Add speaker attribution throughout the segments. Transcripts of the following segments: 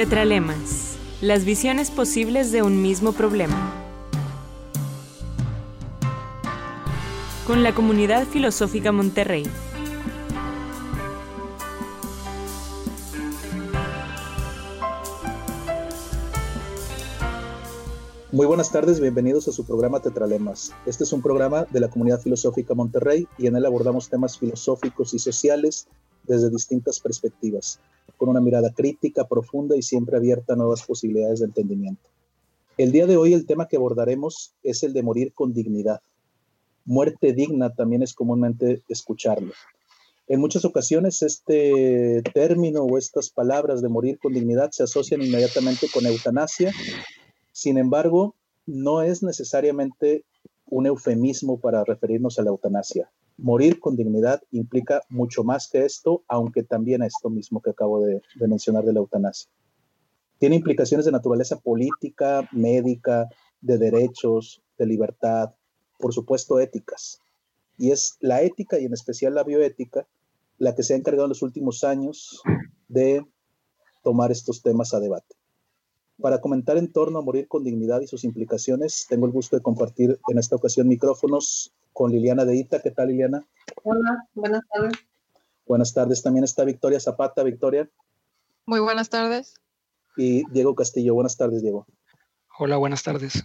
Speaker 1: Tetralemas, las visiones posibles de un mismo problema. Con la comunidad filosófica Monterrey.
Speaker 2: Muy buenas tardes, bienvenidos a su programa Tetralemas. Este es un programa de la comunidad filosófica Monterrey y en él abordamos temas filosóficos y sociales desde distintas perspectivas, con una mirada crítica, profunda y siempre abierta a nuevas posibilidades de entendimiento. El día de hoy el tema que abordaremos es el de morir con dignidad. Muerte digna también es comúnmente escucharlo. En muchas ocasiones este término o estas palabras de morir con dignidad se asocian inmediatamente con eutanasia sin embargo, no es necesariamente un eufemismo para referirnos a la eutanasia. Morir con dignidad implica mucho más que esto, aunque también esto mismo que acabo de, mencionar de la eutanasia. Tiene implicaciones de naturaleza política, médica, de derechos, de libertad, por supuesto éticas. Y es la ética y en especial la bioética la que se ha encargado en los últimos años de tomar estos temas a debate. Para comentar en torno a morir con dignidad y sus implicaciones, tengo el gusto de compartir en esta ocasión micrófonos con Liliana de Ita. ¿Qué tal, Liliana?
Speaker 3: Hola, buenas tardes.
Speaker 2: Buenas tardes. También está Victoria Zapata. Victoria.
Speaker 4: Muy buenas tardes.
Speaker 2: Y Diego Castillo. Buenas tardes, Diego.
Speaker 5: Hola, buenas tardes.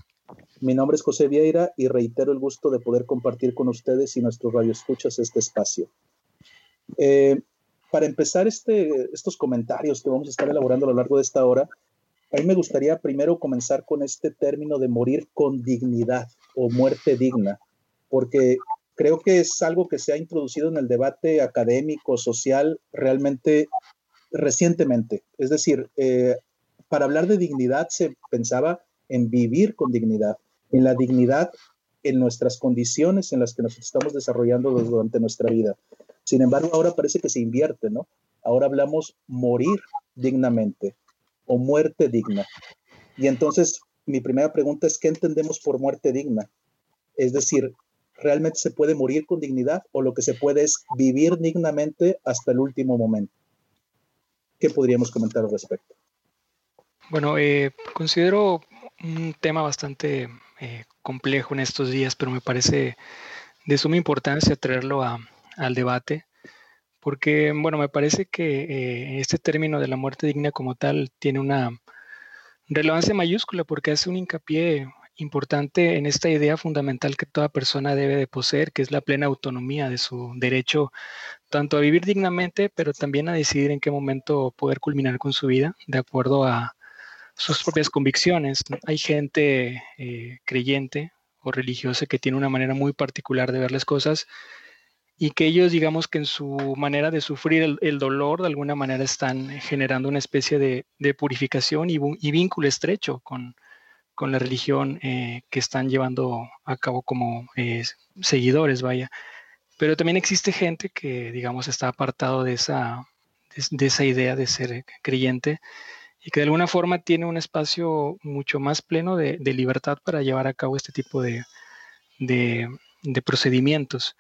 Speaker 2: Mi nombre es José Vieira y reitero el gusto de poder compartir con ustedes y nuestros radioescuchas este espacio. Eh, para empezar este, estos comentarios que vamos a estar elaborando a lo largo de esta hora, a mí me gustaría primero comenzar con este término de morir con dignidad o muerte digna, porque creo que es algo que se ha introducido en el debate académico, social, realmente recientemente. Es decir, eh, para hablar de dignidad se pensaba en vivir con dignidad, en la dignidad en nuestras condiciones en las que nos estamos desarrollando durante nuestra vida. Sin embargo, ahora parece que se invierte, ¿no? Ahora hablamos morir dignamente, o muerte digna. Y entonces mi primera pregunta es, ¿qué entendemos por muerte digna? Es decir, ¿realmente se puede morir con dignidad o lo que se puede es vivir dignamente hasta el último momento? ¿Qué podríamos comentar al respecto?
Speaker 5: Bueno, eh, considero un tema bastante eh, complejo en estos días, pero me parece de suma importancia traerlo al debate porque, bueno, me parece que eh, este término de la muerte digna como tal tiene una relevancia mayúscula porque hace un hincapié importante en esta idea fundamental que toda persona debe de poseer, que es la plena autonomía de su derecho tanto a vivir dignamente, pero también a decidir en qué momento poder culminar con su vida de acuerdo a sus propias convicciones. Hay gente eh, creyente o religiosa que tiene una manera muy particular de ver las cosas y que ellos, digamos que en su manera de sufrir el, dolor, de alguna manera están generando una especie de, purificación y, vínculo estrecho con, la religión eh, que están llevando a cabo como eh, seguidores, vaya. Pero también existe gente que, digamos, está apartado de esa, de, esa idea de ser creyente y que de alguna forma tiene un espacio mucho más pleno de, libertad para llevar a cabo este tipo de, de procedimientos.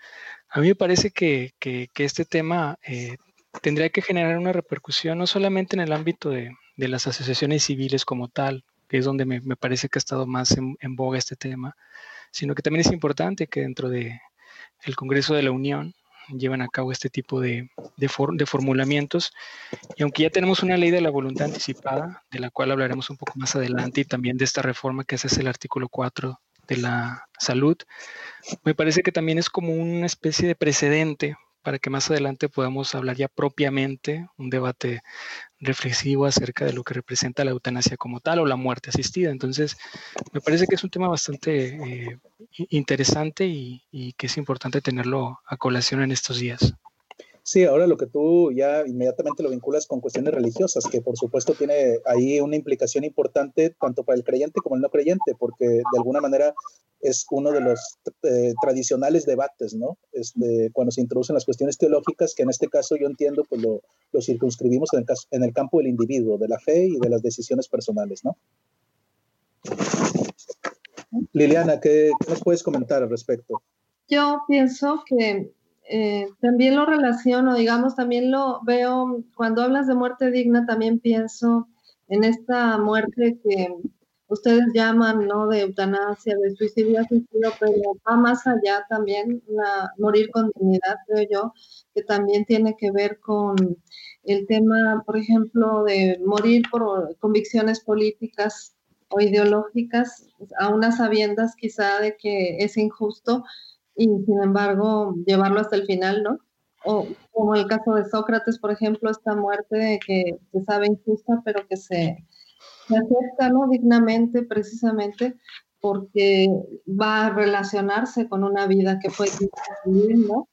Speaker 5: A mí me parece que, este tema eh, tendría que generar una repercusión no solamente en el ámbito de, las asociaciones civiles como tal, que es donde me, parece que ha estado más en, boga este tema, sino que también es importante que dentro del el Congreso de la Unión lleven a cabo este tipo de, de, de, formulamientos. Y aunque ya tenemos una ley de la voluntad anticipada, de la cual hablaremos un poco más adelante, y también de esta reforma que es el artículo 4 de la salud, me parece que también es como una especie de precedente para que más adelante podamos hablar ya propiamente un debate reflexivo acerca de lo que representa la eutanasia como tal o la muerte asistida. Entonces, me parece que es un tema bastante eh, interesante y, y que es importante tenerlo a colación en estos días.
Speaker 2: Sí, ahora lo que tú ya inmediatamente lo vinculas con cuestiones religiosas, que por supuesto tiene ahí una implicación importante tanto para el creyente como el no creyente, porque de alguna manera es uno de los eh, tradicionales debates, ¿no? Este, cuando se introducen las cuestiones teológicas, que en este caso yo entiendo, pues lo, lo circunscribimos en el, caso, en el campo del individuo, de la fe y de las decisiones personales, ¿no? Liliana, ¿qué, ¿qué nos puedes comentar al respecto?
Speaker 3: Yo pienso que eh, también lo relaciono, digamos, también lo veo, cuando hablas de muerte digna, también pienso en esta muerte que ustedes llaman, ¿no? De eutanasia, de suicidio asistido, pero va más allá también, la, morir con dignidad, creo yo, que también tiene que ver con el tema, por ejemplo, de morir por convicciones políticas o ideológicas, a unas sabiendas quizá de que es injusto y sin embargo llevarlo hasta el final, ¿no? O como el caso de Sócrates, por ejemplo, esta muerte que se sabe injusta, pero que se, se acepta ¿no? dignamente precisamente porque va a relacionarse con una vida que fue digna, ¿no?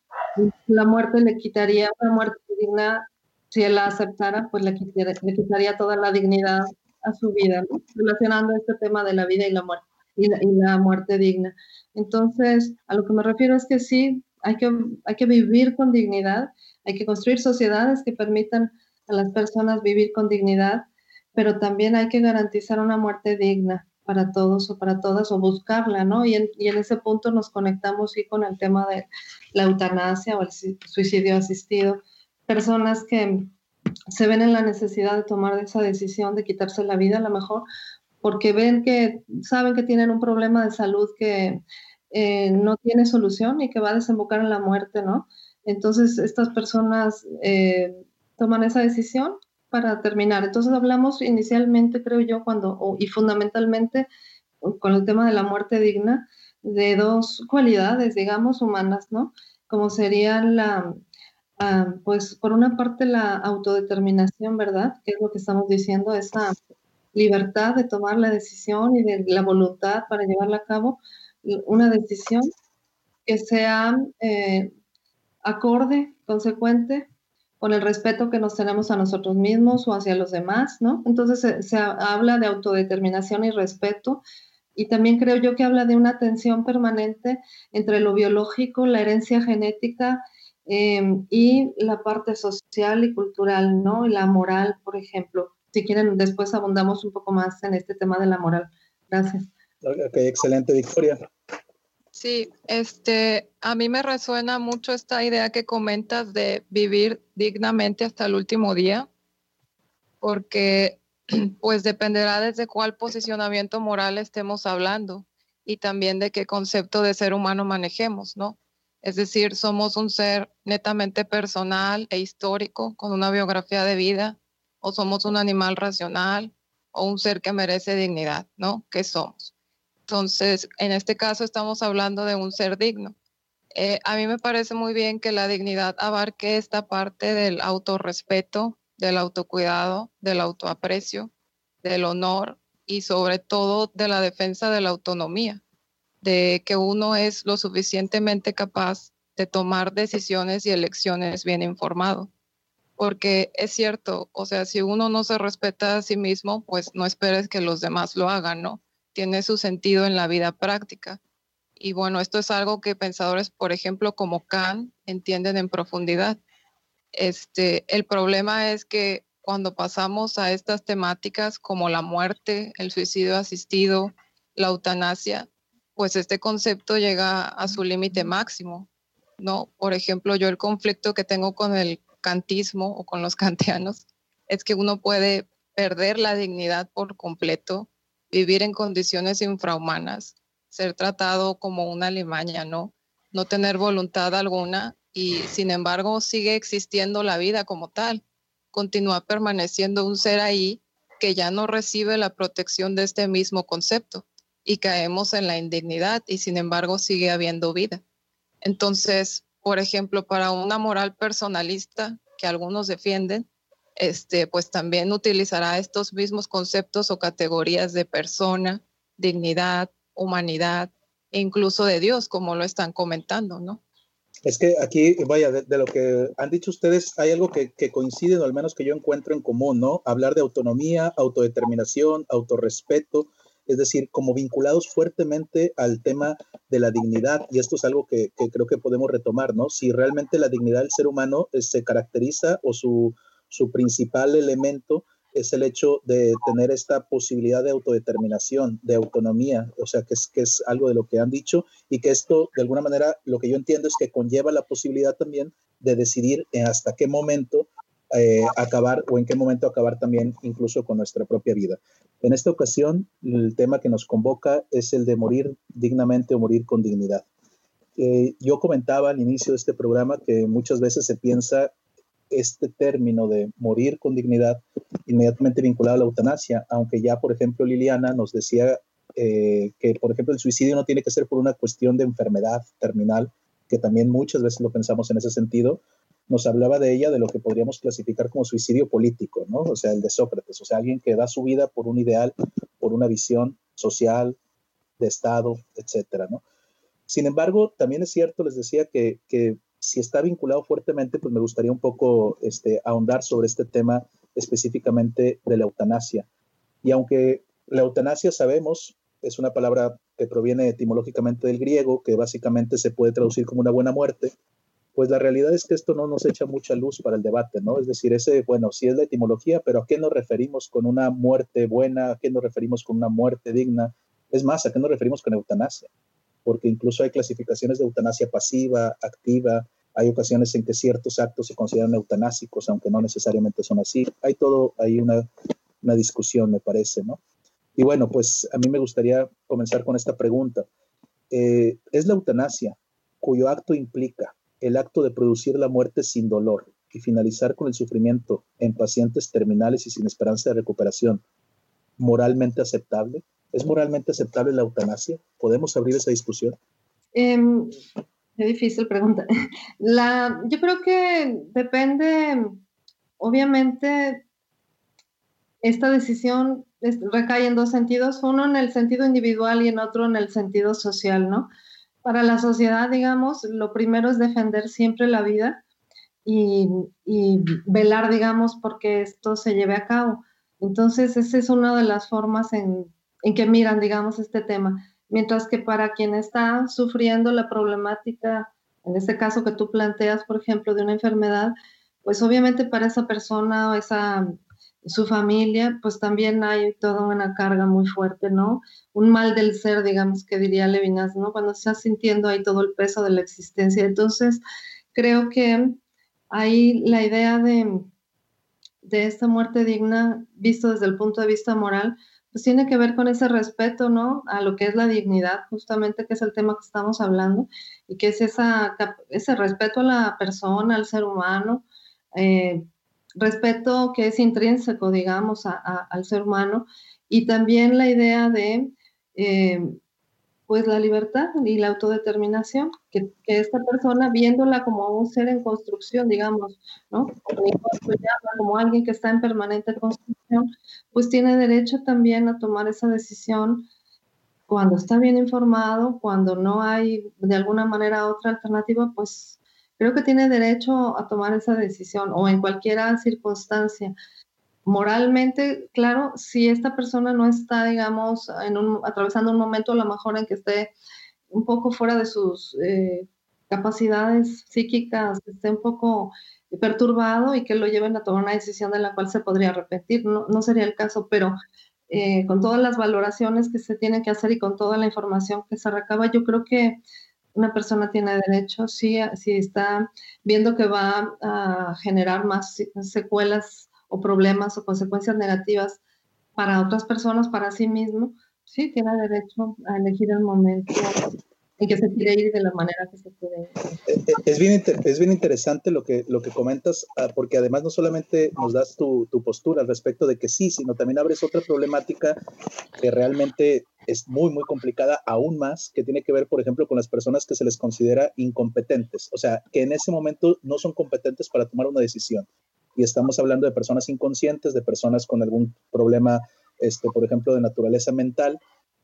Speaker 3: La muerte le quitaría, una muerte digna, si él la aceptara, pues le quitaría, le quitaría toda la dignidad a su vida, ¿no? relacionando este tema de la vida y la muerte y la, muerte digna. Entonces, a lo que me refiero es que sí, hay que, hay que vivir con dignidad, hay que construir sociedades que permitan a las personas vivir con dignidad, pero también hay que garantizar una muerte digna para todos o para todas o buscarla, ¿no? Y en, y en ese punto nos conectamos sí con el tema de la eutanasia o el suicidio asistido. Personas que se ven en la necesidad de tomar esa decisión de quitarse la vida, a lo mejor porque ven que, saben que tienen un problema de salud que eh, no tiene solución y que va a desembocar en la muerte, ¿no? Entonces, estas personas eh, toman esa decisión para terminar. Entonces, hablamos inicialmente, creo yo, cuando, y fundamentalmente con el tema de la muerte digna, de dos cualidades, digamos, humanas, ¿no? Como sería la, ah, pues, por una parte, la autodeterminación, ¿verdad? Que es lo que estamos diciendo, esa libertad de tomar la decisión y de la voluntad para llevarla a cabo, una decisión que sea eh, acorde, consecuente con el respeto que nos tenemos a nosotros mismos o hacia los demás, ¿no? Entonces se, habla de autodeterminación y respeto y también creo yo que habla de una tensión permanente entre lo biológico, la herencia genética em, y la parte social y cultural, ¿no? Y la moral, por ejemplo si quieren, después abundamos un poco más en este tema de la moral. Gracias.
Speaker 2: Ok, excelente, Victoria.
Speaker 4: Sí, este, a mí me resuena mucho esta idea que comentas de vivir dignamente hasta el último día, porque pues dependerá desde cuál posicionamiento moral estemos hablando y también de qué concepto de ser humano manejemos, ¿no? Es decir, somos un ser netamente personal e histórico con una biografía de vida o somos un animal racional o un ser que merece dignidad, ¿no? ¿Qué somos? Entonces, en este caso estamos hablando de un ser digno. Eh, a mí me parece muy bien que la dignidad abarque esta parte del autorrespeto, del autocuidado, del autoaprecio, del honor y sobre todo de la defensa de la autonomía, de que uno es lo suficientemente capaz de tomar decisiones y elecciones bien informado porque es cierto, o sea, si uno no se respeta a sí mismo, pues no esperes que los demás lo hagan, ¿no? Tiene su sentido en la vida práctica. Y bueno, esto es algo que pensadores, por ejemplo, como Kant, entienden en profundidad. Este, el problema es que cuando pasamos a estas temáticas como la muerte, el suicidio asistido, la eutanasia, pues este concepto llega a su límite máximo, ¿no? Por ejemplo, yo el conflicto que tengo con el kantismo o con los kantianos es que uno puede perder la dignidad por completo, vivir en condiciones infrahumanas, ser tratado como una limaña, ¿no? No tener voluntad alguna y sin embargo sigue existiendo la vida como tal. Continúa permaneciendo un ser ahí que ya no recibe la protección de este mismo concepto y caemos en la indignidad y sin embargo sigue habiendo vida. Entonces, por ejemplo, para una moral personalista que algunos defienden, este, pues también utilizará estos mismos conceptos o categorías de persona, dignidad, humanidad e incluso de Dios, como lo están comentando, ¿no?
Speaker 2: Es que aquí, vaya, de, lo que han dicho ustedes, hay algo que, que, coincide, o al menos que yo encuentro en común, ¿no? Hablar de autonomía, autodeterminación, autorrespeto, es decir, como vinculados fuertemente al tema de la dignidad, y esto es algo que, creo que podemos retomar, ¿no? Si realmente la dignidad del ser humano eh, se caracteriza o su, su principal elemento es el hecho de tener esta posibilidad de autodeterminación, de autonomía, o sea, que es, que es algo de lo que han dicho y que esto, de alguna manera, lo que yo entiendo es que conlleva la posibilidad también de decidir hasta qué momento eh, acabar o en qué momento acabar también incluso con nuestra propia vida. En esta ocasión, el tema que nos convoca es el de morir dignamente o morir con dignidad. Eh, yo comentaba al inicio de este programa que muchas veces se piensa este término de morir con dignidad inmediatamente vinculado a la eutanasia, aunque ya, por ejemplo, Liliana nos decía eh, que, por ejemplo, el suicidio no tiene que ser por una cuestión de enfermedad terminal, que también muchas veces lo pensamos en ese sentido, nos hablaba de ella de lo que podríamos clasificar como suicidio político, ¿no? O sea, el de Sócrates, o sea, alguien que da su vida por un ideal, por una visión social, de Estado, etcétera, ¿no? Sin embargo, también es cierto, les decía que, que si está vinculado fuertemente, pues me gustaría un poco este, ahondar sobre este tema específicamente de la eutanasia. Y aunque la eutanasia sabemos es una palabra que proviene etimológicamente del griego, que básicamente se puede traducir como una buena muerte, pues la realidad es que esto no nos echa mucha luz para el debate, ¿no? Es decir, ese, bueno, sí es la etimología, pero ¿a qué nos referimos con una muerte buena? ¿A qué nos referimos con una muerte digna? Es más, ¿a qué nos referimos con eutanasia? Porque incluso hay clasificaciones de eutanasia pasiva, activa, hay ocasiones en que ciertos actos se consideran eutanásicos, aunque no necesariamente son así. Hay todo, hay una, una discusión, me parece, ¿no? Y bueno, pues a mí me gustaría comenzar con esta pregunta. Eh, ¿Es la eutanasia, cuyo acto implica el acto de producir la muerte sin dolor y finalizar con el sufrimiento en pacientes terminales y sin esperanza de recuperación, moralmente aceptable? ¿Es moralmente aceptable la eutanasia? ¿Podemos abrir esa discusión?
Speaker 3: Eh, es difícil pregunta. Yo creo que depende, obviamente, esta decisión recae en dos sentidos, uno en el sentido individual y en otro en el sentido social, ¿no? Para la sociedad, digamos, lo primero es defender siempre la vida y, velar, digamos, porque esto se lleve a cabo. Entonces, esa es una de las formas en, en que miran, digamos, este tema. Mientras que para quien está sufriendo la problemática, en este caso que tú planteas, por ejemplo, de una enfermedad, pues obviamente para esa persona o esa su familia, pues también hay toda una carga muy fuerte, ¿no? Un mal del ser, digamos, que diría Levinas, ¿no? Cuando estás sintiendo ahí todo el peso de la existencia. Entonces, creo que ahí la idea de, de esta muerte digna, visto desde el punto de vista moral, pues tiene que ver con ese respeto, ¿no? A lo que es la dignidad, justamente, que es el tema que estamos hablando, y que es esa, ese respeto a la persona, al ser humano, eh, respeto que es intrínseco, digamos, al ser humano, y también la idea de, eh, pues, la libertad y la autodeterminación, que, esta persona, viéndola como un ser en construcción, digamos, ¿no? Como alguien que está en permanente construcción, pues tiene derecho también a tomar esa decisión cuando está bien informado, cuando no hay de alguna manera otra alternativa, pues creo que tiene derecho a tomar esa decisión o en cualquier circunstancia. Moralmente, claro, si esta persona no está, digamos, en un, atravesando un momento a lo mejor en que esté un poco fuera de sus eh, capacidades psíquicas, esté un poco perturbado y que lo lleven a tomar una decisión de la cual se podría arrepentir. No, no sería el caso, pero eh, con todas las valoraciones que se tienen que hacer y con toda la información que se recaba, yo creo que una persona tiene derecho, si, si está viendo que va a generar más secuelas o problemas o consecuencias negativas para otras personas, para sí mismo, sí tiene derecho a elegir el momento en que se quiere ir de la manera que se
Speaker 2: ir. Eh, eh, es bien, es bien interesante lo que, lo que comentas, ah, porque además no solamente nos das tu, tu postura al respecto de que sí, sino también abres otra problemática que realmente es muy, muy complicada, aún más, que tiene que ver, por ejemplo, con las personas que se les considera incompetentes, o sea, que en ese momento no son competentes para tomar una decisión. Y estamos hablando de personas inconscientes, de personas con algún problema, este, por ejemplo, de naturaleza mental,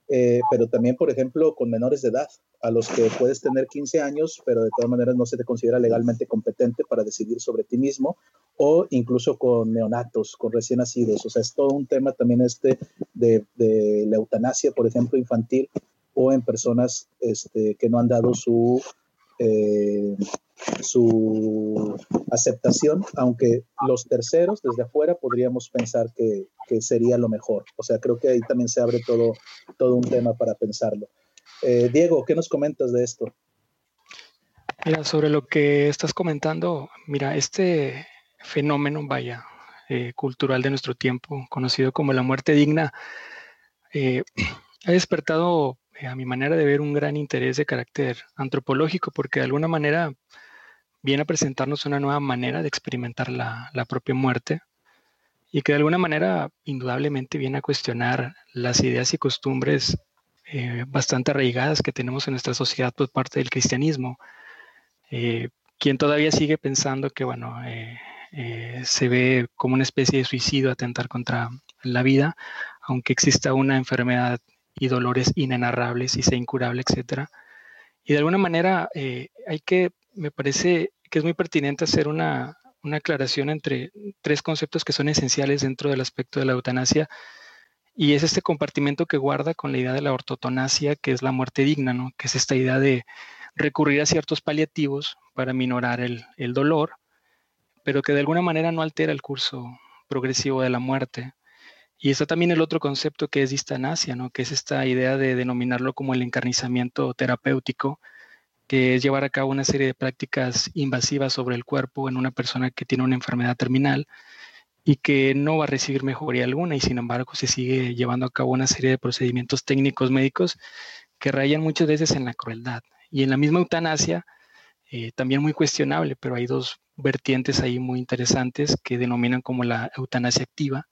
Speaker 2: eh, pero también, por ejemplo, con menores de edad, a los que puedes tener 15 años, pero de todas maneras no se te considera legalmente competente para decidir sobre ti mismo, o incluso con neonatos, con recién nacidos. O sea, es todo un tema también este de, de la eutanasia, por ejemplo, infantil, o en personas este, que no han dado su eh, su aceptación, aunque los terceros desde afuera podríamos pensar que, sería lo mejor. O sea, creo que ahí también se abre todo, todo un tema para pensarlo. Eh, Diego, ¿qué nos comentas de esto?
Speaker 5: Mira, sobre lo que estás comentando, mira, este, fenómeno, vaya, eh, cultural de nuestro tiempo, conocido como la muerte digna, eh, ha despertado a mi manera de ver un gran interés de carácter antropológico, porque de alguna manera viene a presentarnos una nueva manera de experimentar la, propia muerte y que de alguna manera indudablemente viene a cuestionar las ideas y costumbres eh, bastante arraigadas que tenemos en nuestra sociedad por parte del cristianismo. Eh, quien todavía sigue pensando que, bueno, eh, se ve como una especie de suicidio atentar contra la vida, aunque exista una enfermedad y dolores inenarrables y sea incurable, etc. Y de alguna manera hay que, me parece, que es muy pertinente hacer una, aclaración entre tres conceptos que son esenciales dentro del aspecto de la eutanasia. Y es este compartimento que guarda con la idea de la ortotonasia, que es la muerte digna, ¿no? que es esta idea de recurrir a ciertos paliativos para minorar el, dolor, pero que de alguna manera no altera el curso progresivo de la muerte. Y está también el otro concepto que es distanasia, ¿no? que es esta idea de denominarlo como el encarnizamiento terapéutico, que es llevar a cabo una serie de prácticas invasivas sobre el cuerpo en una persona que tiene una enfermedad terminal y que no va a recibir mejoría alguna y sin embargo se sigue llevando a cabo una serie de procedimientos técnicos médicos que rayan muchas veces en la crueldad. Y en la misma eutanasia, eh, también muy cuestionable, pero hay dos vertientes ahí muy interesantes que denominan como la eutanasia activa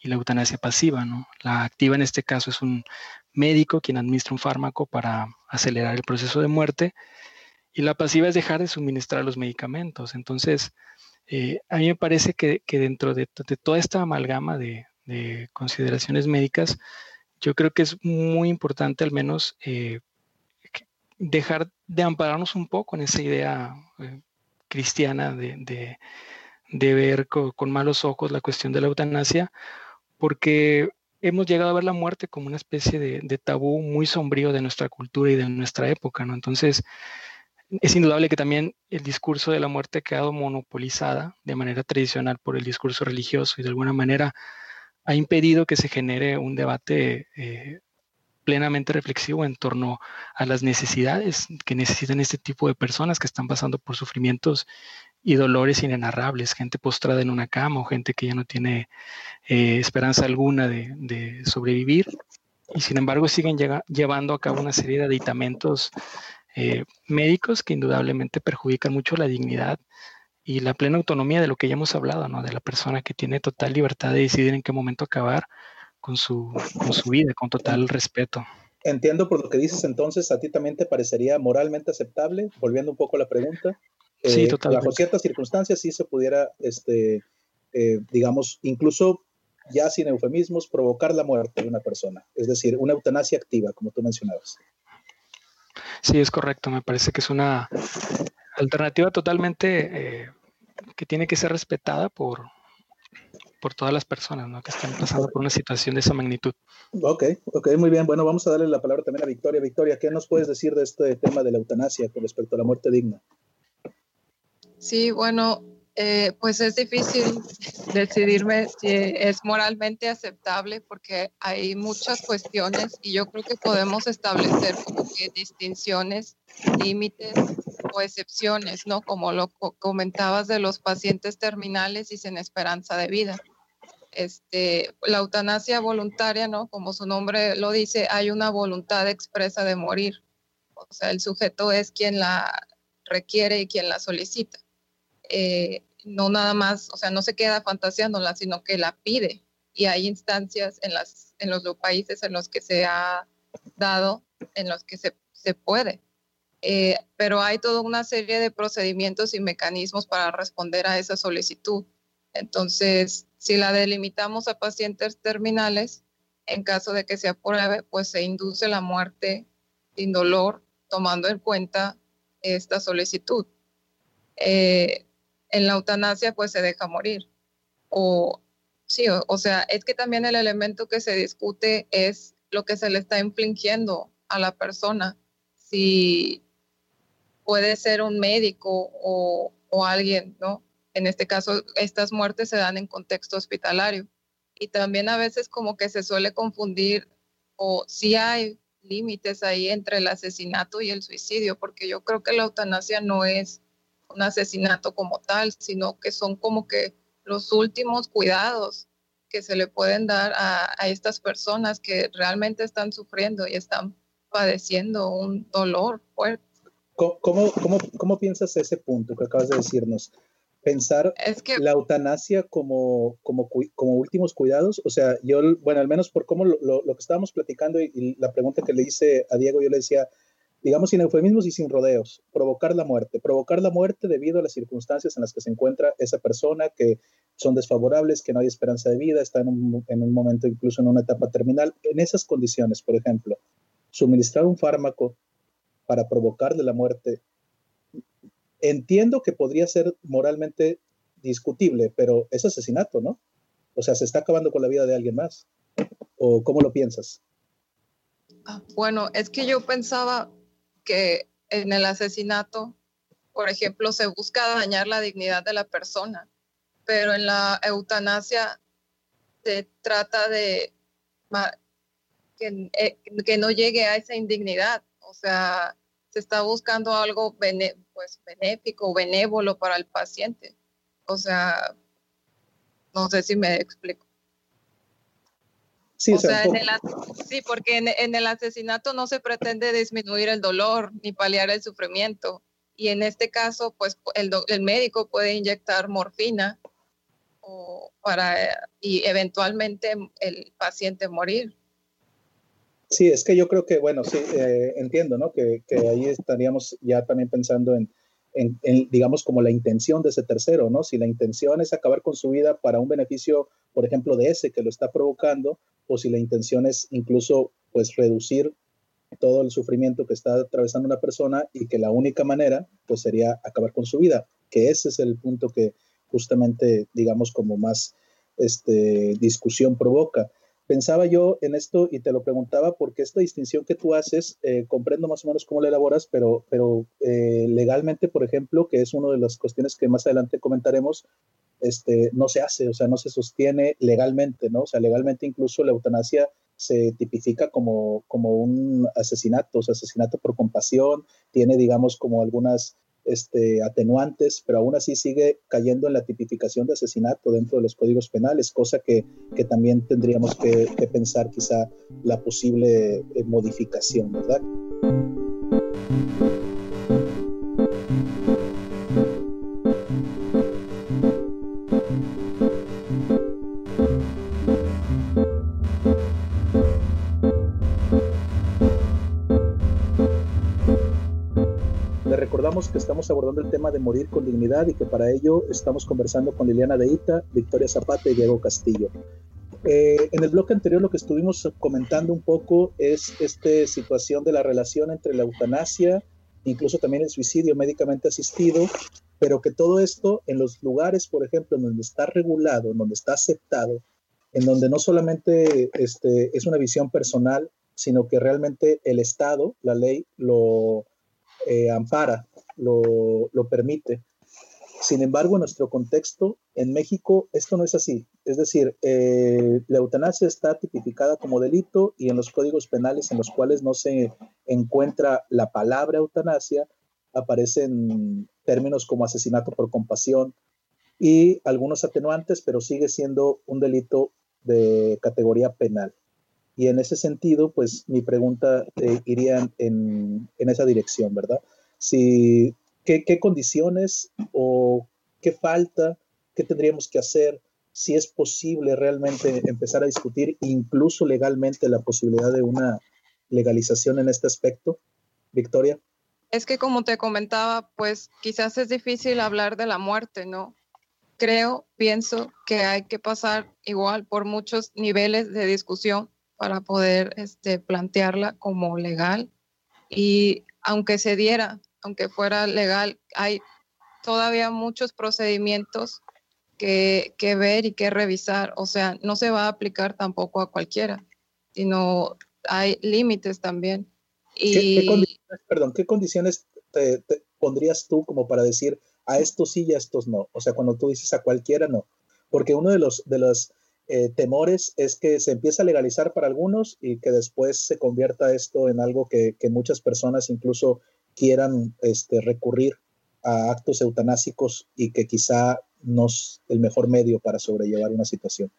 Speaker 5: y la eutanasia pasiva. ¿no? La activa en este caso es un médico quien administra un fármaco para acelerar el proceso de muerte y la pasiva es dejar de suministrar los medicamentos. Entonces, eh, a mí me parece que, dentro de, toda esta amalgama de, consideraciones médicas, yo creo que es muy importante al menos eh, dejar de ampararnos un poco en esa idea eh, cristiana de, ver con, malos ojos la cuestión de la eutanasia, porque hemos llegado a ver la muerte como una especie de, tabú muy sombrío de nuestra cultura y de nuestra época, ¿no? Entonces, es indudable que también el discurso de la muerte ha quedado monopolizada de manera tradicional por el discurso religioso y de alguna manera ha impedido que se genere un debate eh, plenamente reflexivo en torno a las necesidades que necesitan este tipo de personas que están pasando por sufrimientos y dolores inenarrables, gente postrada en una cama o gente que ya no tiene eh, esperanza alguna de, sobrevivir y sin embargo siguen llevando a cabo una serie de aditamentos eh, médicos que indudablemente perjudican mucho la dignidad y la plena autonomía de lo que ya hemos hablado, ¿no? De la persona que tiene total libertad de decidir en qué momento acabar con su, con su vida, con total respeto.
Speaker 2: Entiendo por lo que dices entonces, a ti también te parecería moralmente aceptable, volviendo un poco a la pregunta.
Speaker 5: Sí, eh, totalmente.
Speaker 2: Bajo ciertas circunstancias sí se pudiera, este, eh, digamos, incluso ya sin eufemismos, provocar la muerte de una persona, es decir, una eutanasia activa, como tú mencionabas.
Speaker 5: Sí, es correcto. Me parece que es una alternativa totalmente eh, que tiene que ser respetada por, por todas las personas ¿no? que están pasando por una situación de esa magnitud.
Speaker 2: Ok, ok, muy bien. Bueno, vamos a darle la palabra también a Victoria. Victoria, ¿qué nos puedes decir de este tema de la eutanasia con respecto a la muerte digna?
Speaker 4: Sí, bueno, eh, pues es difícil decidirme si es moralmente aceptable porque hay muchas cuestiones y yo creo que podemos establecer como que distinciones, límites o excepciones, ¿no? Como lo comentabas de los pacientes terminales y sin esperanza de vida. Este, la eutanasia voluntaria, ¿no? Como su nombre lo dice, hay una voluntad expresa de morir. O sea, el sujeto es quien la requiere y quien la solicita. Eh, no nada más, o sea, no se queda fantaseándola, sino que la pide. Y hay instancias en, las, en los países en los que se ha dado, en los que se, puede. Eh, pero hay toda una serie de procedimientos y mecanismos para responder a esa solicitud. Entonces, si la delimitamos a pacientes terminales, en caso de que se apruebe, pues se induce la muerte sin dolor, tomando en cuenta esta solicitud. Eh, en la eutanasia pues se deja morir. O sí, o, sea, es que también el elemento que se discute es lo que se le está infligiendo a la persona. Si puede ser un médico o, o alguien, ¿no? En este caso, estas muertes se dan en contexto hospitalario. Y también a veces como que se suele confundir o si hay límites ahí entre el asesinato y el suicidio, porque yo creo que la eutanasia no es un asesinato como tal, sino que son como que los últimos cuidados que se le pueden dar a, estas personas que realmente están sufriendo y están padeciendo un dolor fuerte.
Speaker 2: ¿Cómo, cómo, cómo piensas ese punto que acabas de decirnos? Pensar la eutanasia como, como, como últimos cuidados, o sea, yo, bueno, al menos por cómo lo, lo, que estábamos platicando y, y, la pregunta que le hice a Diego, yo le decía, digamos sin eufemismos y sin rodeos, provocar la muerte, provocar la muerte debido a las circunstancias en las que se encuentra esa persona, que son desfavorables, que no hay esperanza de vida, está en un, en un momento incluso en una etapa terminal. En esas condiciones, por ejemplo, suministrar un fármaco para provocarle la muerte, entiendo que podría ser moralmente discutible, pero es asesinato, ¿no? O sea, se está acabando con la vida de alguien más. ¿O cómo lo piensas?
Speaker 4: Ah, bueno, es que yo pensaba que en el asesinato, por ejemplo, se busca dañar la dignidad de la persona, pero en la eutanasia se trata de que, eh, que no llegue a esa indignidad, o sea, se está buscando algo pues, benéfico, benévolo para el paciente. O sea, no sé si me explico. Sí, o sea, en el, sí porque en, el asesinato no se pretende disminuir el dolor ni paliar el sufrimiento. Y en este caso, pues el, el médico puede inyectar morfina o para, y eventualmente el paciente morir.
Speaker 2: Sí, es que yo creo que, bueno, sí, eh, entiendo, ¿no? Que, que, ahí estaríamos ya también pensando en, en, digamos, como la intención de ese tercero, ¿no? Si la intención es acabar con su vida para un beneficio, por ejemplo, de ese que lo está provocando, o si la intención es incluso pues reducir todo el sufrimiento que está atravesando una persona y que la única manera pues sería acabar con su vida, que ese es el punto que justamente digamos como más este, discusión provoca. Pensaba yo en esto y te lo preguntaba porque esta distinción que tú haces, eh, comprendo más o menos cómo la elaboras, pero, pero eh, legalmente, por ejemplo, que es una de las cuestiones que más adelante comentaremos, este, no se hace, o sea, no se sostiene legalmente, ¿no? O sea, legalmente incluso la eutanasia se tipifica como, como un asesinato, o sea, asesinato por compasión, tiene, digamos, como algunas este, atenuantes, pero aún así sigue cayendo en la tipificación de asesinato dentro de los códigos penales, cosa que, que también tendríamos que, que, pensar quizá la posible eh, modificación, ¿verdad? Que estamos abordando el tema de morir con dignidad y que para ello estamos conversando con Liliana Deita, Victoria Zapata y Diego Castillo. Eh, en el bloque anterior lo que estuvimos comentando un poco es esta situación de la relación entre la eutanasia, incluso también el suicidio médicamente asistido, pero que todo esto en los lugares, por ejemplo, en donde está regulado, en donde está aceptado, en donde no solamente este, es una visión personal, sino que realmente el Estado, la ley, lo eh, ampara lo, permite. Sin embargo, en nuestro contexto, en México, esto no es así. Es decir, eh, la eutanasia está tipificada como delito y en los códigos penales en los cuales no se encuentra la palabra eutanasia, aparecen términos como asesinato por compasión y algunos atenuantes, pero sigue siendo un delito de categoría penal. Y en ese sentido, pues mi pregunta eh, iría en, en esa dirección, ¿verdad? si, qué, condiciones o qué falta, qué tendríamos que hacer, si es posible realmente empezar a discutir incluso legalmente la posibilidad de una legalización en este aspecto. Victoria.
Speaker 4: Es que como te comentaba, pues quizás es difícil hablar de la muerte, ¿no? Creo, pienso que hay que pasar igual por muchos niveles de discusión para poder este, plantearla como legal. Y aunque se diera aunque fuera legal, hay todavía muchos procedimientos que, ver y que revisar. O sea, no se va a aplicar tampoco a cualquiera, sino hay límites también.
Speaker 2: Y... ¿Qué, condiciones, perdón, ¿qué condiciones te, pondrías tú como para decir a estos sí y a estos no? O sea, cuando tú dices a cualquiera no. Porque uno de los, de los eh, temores es que se empieza a legalizar para algunos y que después se convierta esto en algo que, que muchas personas incluso quieran este, recurrir a actos eutanásicos y que quizá no es el mejor medio para sobrellevar una situación.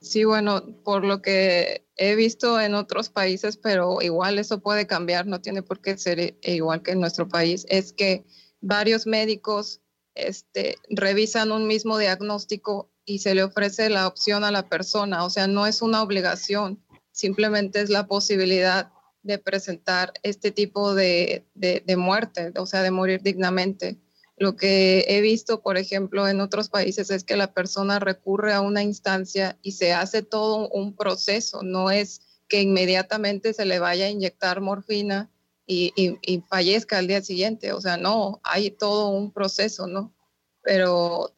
Speaker 4: Sí, bueno, por lo que he visto en otros países, pero igual eso puede cambiar, no tiene por qué ser igual que en nuestro país, es que varios médicos este, revisan un mismo diagnóstico y se le ofrece la opción a la persona, o sea, no es una obligación, simplemente es la posibilidad de presentar este tipo de, de, muerte, o sea, de morir dignamente. Lo que he visto, por ejemplo, en otros países es que la persona recurre a una instancia y se hace todo un proceso, no es que inmediatamente se le vaya a inyectar morfina y, y, fallezca al día siguiente, o sea, no, hay todo un proceso, ¿no? Pero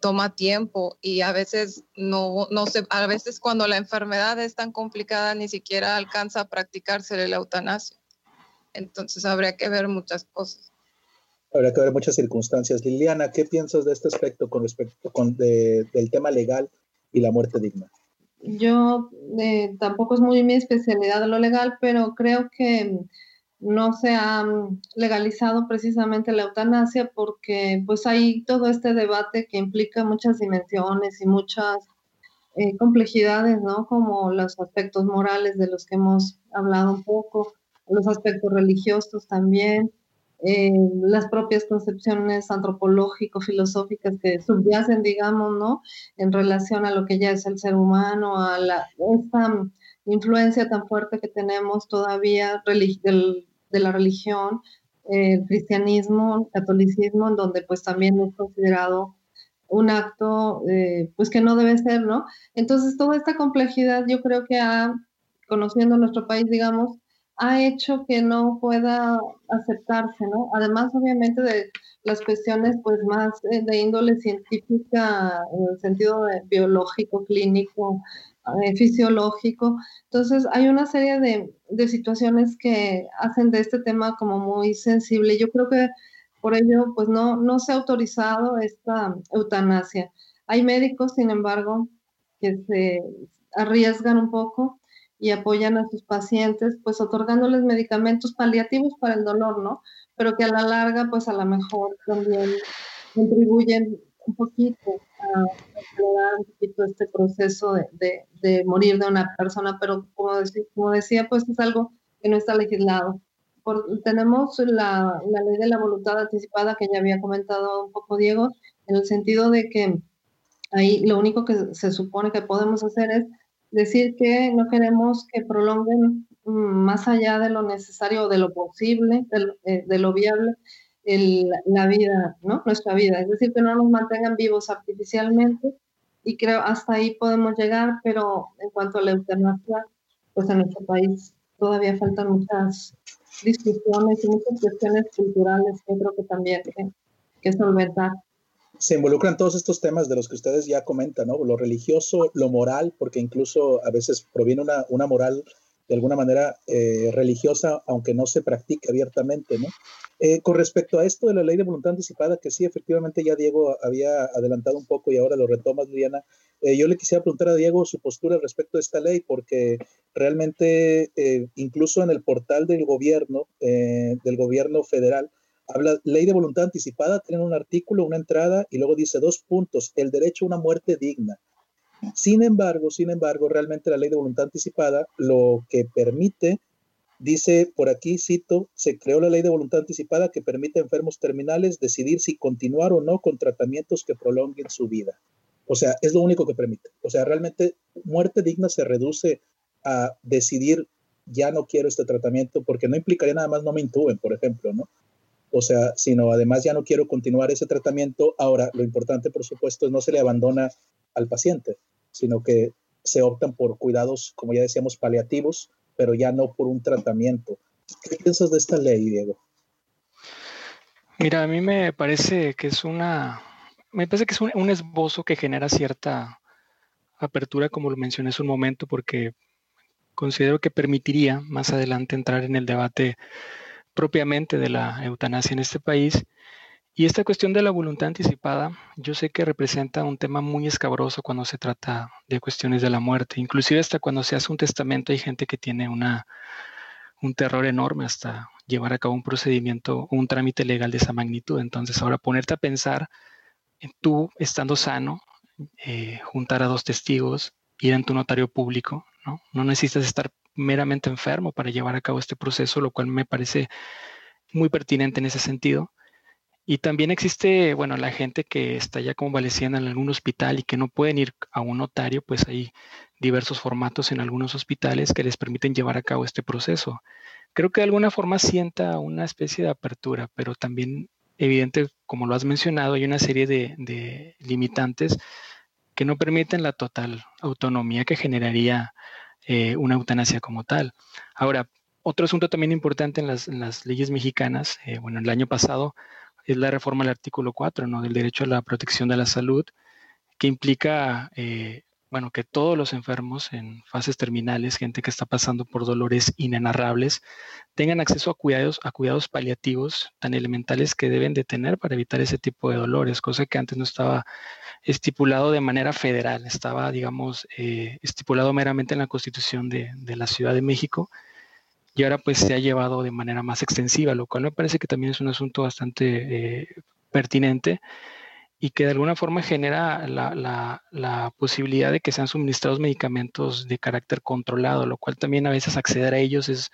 Speaker 4: toma tiempo y a veces no, no se, a veces cuando la enfermedad es tan complicada ni siquiera alcanza a practicarse la eutanasia. Entonces habría que ver muchas cosas.
Speaker 2: Habría que ver muchas circunstancias. Liliana, ¿qué piensas de este aspecto con respecto con del tema legal y la muerte digna?
Speaker 3: Yo eh, tampoco es muy mi especialidad de lo legal, pero creo que no se ha legalizado precisamente la eutanasia porque pues hay todo este debate que implica muchas dimensiones y muchas eh, complejidades, ¿no? Como los aspectos morales de los que hemos hablado un poco, los aspectos religiosos también, eh, las propias concepciones antropológico-filosóficas que subyacen, digamos, ¿no? En relación a lo que ya es el ser humano, a la, esta influencia tan fuerte que tenemos todavía de la religión, el cristianismo, el catolicismo, en donde pues también es considerado un acto eh, pues que no debe ser, ¿no? Entonces toda esta complejidad yo creo que ha, conociendo nuestro país, digamos, ha hecho que no pueda aceptarse, ¿no? Además, obviamente, de las cuestiones pues más eh, de índole científica, en el sentido biológico, clínico, eh, fisiológico. Entonces, hay una serie de, de, situaciones que hacen de este tema como muy sensible. Yo creo que por ello, pues no, no se ha autorizado esta eutanasia. Hay médicos, sin embargo, que se arriesgan un poco y apoyan a sus pacientes, pues otorgándoles medicamentos paliativos para el dolor, ¿no? Pero que a la larga, pues a lo mejor también contribuyen un poquito a un poquito este proceso de, de, morir de una persona, pero como, como, decía, pues es algo que no está legislado. tenemos la, la, ley de la voluntad anticipada que ya había comentado un poco Diego, en el sentido de que ahí lo único que se supone que podemos hacer es decir que no queremos que prolonguen mm, más allá de lo necesario o de lo posible, de, eh, de lo viable, la vida, ¿no? Nuestra vida. Es decir, que no nos mantengan vivos artificialmente y creo hasta ahí podemos llegar, pero en cuanto a la eutanasia, pues en nuestro país todavía faltan muchas discusiones y muchas cuestiones culturales que creo que también hay que solventar.
Speaker 2: Se involucran todos estos temas de los que ustedes ya comentan, ¿no? Lo religioso, lo moral, porque incluso a veces proviene una, una moral de alguna manera eh, religiosa, aunque no se practique abiertamente, ¿no? Eh, con respecto a esto de la ley de voluntad anticipada, que sí, efectivamente ya Diego había adelantado un poco y ahora lo retomas, Liliana, eh, yo le quisiera preguntar a Diego su postura respecto a esta ley, porque realmente incluso en el portal del gobierno, del gobierno federal, habla ley de voluntad anticipada, tiene un artículo, una entrada y luego dice dos puntos, el derecho a una muerte digna. Sin embargo, sin embargo, realmente la ley de voluntad anticipada lo que permite, dice por aquí, cito, se creó la ley de voluntad anticipada que permite a enfermos terminales decidir si continuar o no con tratamientos que prolonguen su vida. O sea, es lo único que permite. O sea, realmente muerte digna se reduce a decidir ya no quiero este tratamiento porque no implicaría nada más no me intuben, por ejemplo, ¿no? O sea, sino además ya no quiero continuar ese tratamiento. Ahora, lo importante, por supuesto, es no se le abandona al paciente, sino que se optan por cuidados, como ya decíamos, paliativos, pero ya no por un tratamiento. ¿Qué piensas de esta ley, Diego?
Speaker 5: Mira, a mí me parece que es una, me parece que es un, esbozo que genera cierta apertura, como lo mencioné hace un momento, porque considero que permitiría más adelante entrar en el debate propiamente de la eutanasia en este país y esta cuestión de la voluntad anticipada, yo sé que representa un tema muy escabroso cuando se trata de cuestiones de la muerte. Inclusive hasta cuando se hace un testamento hay gente que tiene una, un terror enorme hasta llevar a cabo un procedimiento, un trámite legal de esa magnitud. Entonces, ahora ponerte a pensar en tú estando sano, eh, juntar a dos testigos, ir en tu notario público, ¿no? No necesitas estar meramente enfermo para llevar a cabo este proceso, lo cual me parece muy pertinente en ese sentido. Y también existe, bueno, la gente que está ya convaleciendo en algún hospital y que no pueden ir a un notario, pues hay diversos formatos en algunos hospitales que les permiten llevar a cabo este proceso. Creo que de alguna forma sienta una especie de apertura, pero también evidente, como lo has mencionado, hay una serie de, limitantes que no permiten la total autonomía que generaría eh, una eutanasia como tal. Ahora, otro asunto también importante en las, leyes mexicanas, eh, bueno, el año pasado es la reforma del artículo 4, ¿no? Del derecho a la protección de la salud, que implica, eh, bueno, que todos los enfermos en fases terminales, gente que está pasando por dolores inenarrables, tengan acceso a cuidados, a cuidados paliativos tan elementales que deben de tener para evitar ese tipo de dolores, cosa que antes no estaba estipulado de manera federal, estaba, digamos, eh, estipulado meramente en la Constitución de, de la Ciudad de México y ahora pues se ha llevado de manera más extensiva, lo cual me parece que también es un asunto bastante eh, pertinente y que de alguna forma genera la, posibilidad de que sean suministrados medicamentos de carácter controlado, lo cual también a veces acceder a ellos es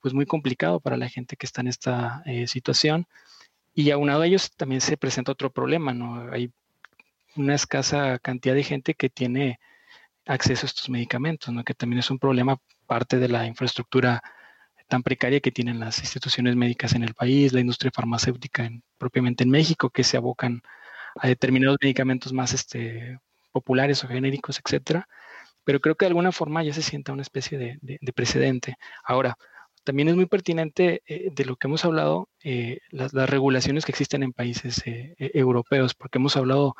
Speaker 5: pues muy complicado para la gente que está en esta eh, situación. Y aunado a ellos también se presenta otro problema, ¿no? Hay una escasa cantidad de gente que tiene acceso a estos medicamentos, ¿no? Que también es un problema parte de la infraestructura precaria que tienen las instituciones médicas en el país, la industria farmacéutica propiamente en México, que se abocan a determinados medicamentos más este, populares o genéricos, etcétera. Pero creo que de alguna forma ya se sienta una especie de, precedente. Ahora, también es muy pertinente eh, de lo que hemos hablado, eh, las, regulaciones que existen en países eh, europeos, porque hemos hablado